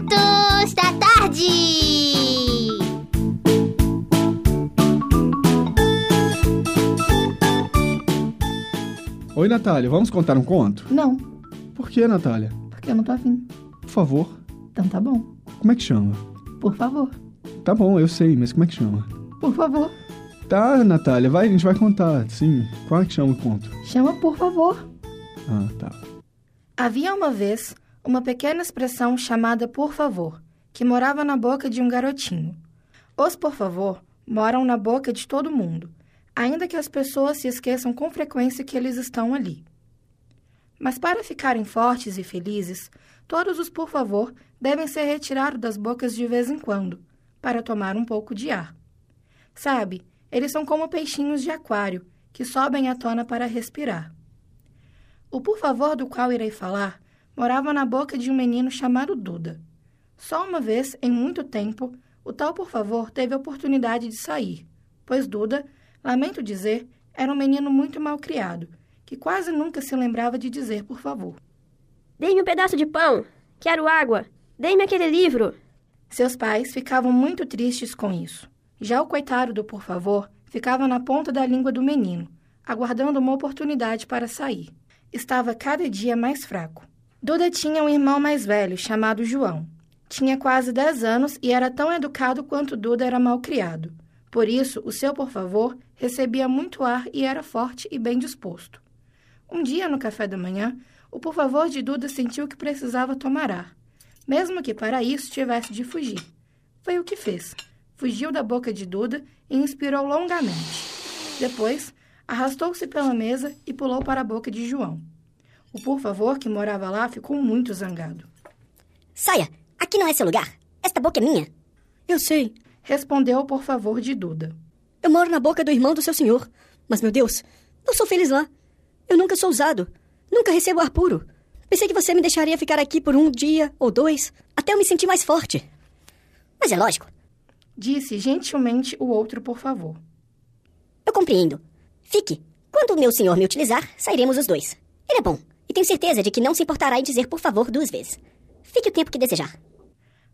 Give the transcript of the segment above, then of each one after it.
Contos da Tarde. Oi, Natália, vamos contar um conto? Não, Por que, Natália? porque eu não tô afim. Por favor. Então tá bom. Como é que chama? Por favor. Tá bom, eu sei, mas como é que chama? Por favor. Tá, Natália, vai, a gente vai contar. Sim, qual é que chama o conto? Chama por favor. Ah, tá. Havia uma vez uma pequena expressão chamada por favor, que morava na boca de um garotinho. Os por favor moram na boca de todo mundo, ainda que as pessoas se esqueçam com frequência que eles estão ali. Mas para ficarem fortes e felizes, todos os por favor devem ser retirados das bocas de vez em quando, para tomar um pouco de ar. Sabe, eles são como peixinhos de aquário, que sobem à tona para respirar. O por favor do qual irei falar morava na boca de um menino chamado Duda. Só uma vez, em muito tempo, o tal por favor teve a oportunidade de sair, pois Duda, lamento dizer, era um menino muito mal criado, que quase nunca se lembrava de dizer por favor. Dê-me um pedaço de pão. Quero água. Dê-me aquele livro. Seus pais ficavam muito tristes com isso. Já o coitado do por favor ficava na ponta da língua do menino, aguardando uma oportunidade para sair. Estava cada dia mais fraco. Duda tinha um irmão mais velho, chamado João. Tinha quase 10 anos e era tão educado quanto Duda era mal criado. Por isso, o seu por favor recebia muito ar e era forte e bem disposto. Um dia, no café da manhã, o por favor de Duda sentiu que precisava tomar ar, mesmo que para isso tivesse de fugir. Foi o que fez. Fugiu da boca de Duda e inspirou longamente. Depois, arrastou-se pela mesa e pulou para a boca de João. O por favor que morava lá ficou muito zangado. Saia! Aqui não é seu lugar. Esta boca é minha. Eu sei. Respondeu o por favor de Duda. Eu moro na boca do irmão do seu senhor. Mas, meu Deus, não sou feliz lá. Eu nunca sou usado. Nunca recebo ar puro. Pensei que você me deixaria ficar aqui por um dia ou dois, até eu me sentir mais forte. Mas é lógico. Disse gentilmente o outro por favor. Eu compreendo. Fique. Quando o meu senhor me utilizar, sairemos os dois. Ele é bom. Tenho certeza de que não se importará em dizer por favor duas vezes. Fique o tempo que desejar.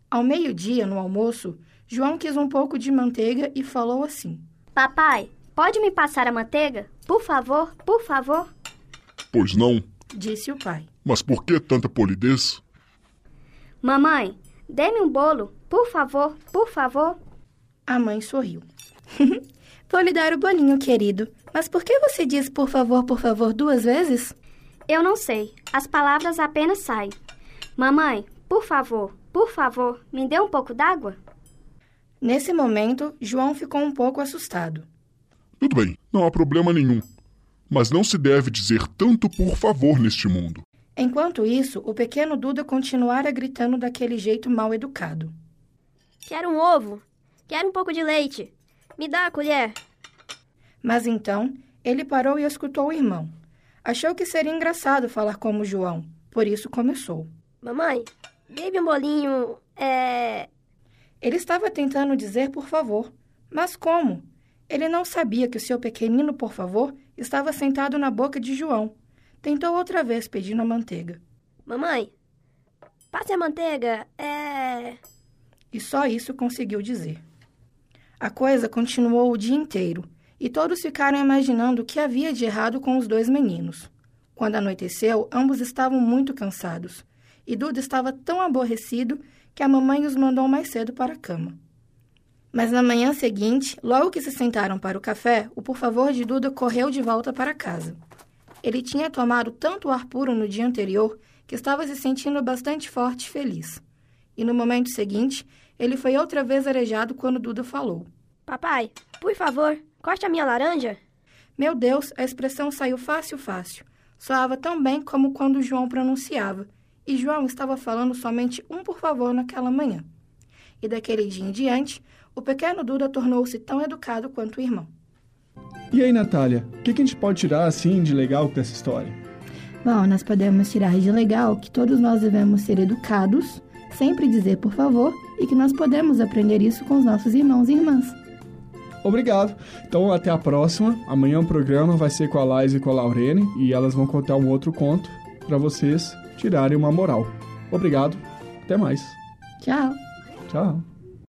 Ao meio-dia, no almoço, João quis um pouco de manteiga e falou assim: Papai, pode me passar a manteiga? Por favor, por favor. Pois não. Disse o pai. Mas por que tanta polidez? Mamãe, dê-me um bolo. Por favor, por favor. A mãe sorriu. Vou lhe dar o bolinho, querido. Mas por que você diz por favor, por favor duas vezes? Eu não sei. As palavras apenas saem. Mamãe, por favor, por favor, me dê um pouco d'água? Nesse momento, João ficou um pouco assustado. Tudo bem, não há problema nenhum. Mas não se deve dizer tanto por favor neste mundo. Enquanto isso, o pequeno Duda continuara gritando daquele jeito mal educado. Quero um ovo. Quero um pouco de leite. Me dá a colher. Mas então, ele parou e escutou o irmão. Achou que seria engraçado falar como João, por isso começou. Mamãe, dê-me um bolinho. É. Ele estava tentando dizer por favor, mas como? Ele não sabia que o seu pequenino por favor estava sentado na boca de João. Tentou outra vez pedindo a manteiga. Mamãe, passe a manteiga. É. E só isso conseguiu dizer. A coisa continuou o dia inteiro e todos ficaram imaginando o que havia de errado com os dois meninos. Quando anoiteceu, ambos estavam muito cansados e Duda estava tão aborrecido que a mamãe os mandou mais cedo para a cama. Mas na manhã seguinte, logo que se sentaram para o café, o por favor de Duda correu de volta para casa. Ele tinha tomado tanto ar puro no dia anterior que estava se sentindo bastante forte e feliz. E no momento seguinte, ele foi outra vez arejado quando Duda falou. Papai, por favor, corte a minha laranja. Meu Deus, a expressão saiu fácil, fácil. Soava tão bem como quando João pronunciava. E João estava falando somente um por favor naquela manhã. E daquele dia em diante, o pequeno Duda tornou-se tão educado quanto o irmão. E aí, Natália, o que, que a gente pode tirar assim de legal dessa história? Bom, nós podemos tirar de legal que todos nós devemos ser educados, sempre dizer por favor, e que nós podemos aprender isso com os nossos irmãos e irmãs. Obrigado. Então, até a próxima. Amanhã o programa vai ser com a Laís e com a Laurene e elas vão contar um outro conto para vocês tirarem uma moral. Obrigado. Até mais. Tchau. Tchau.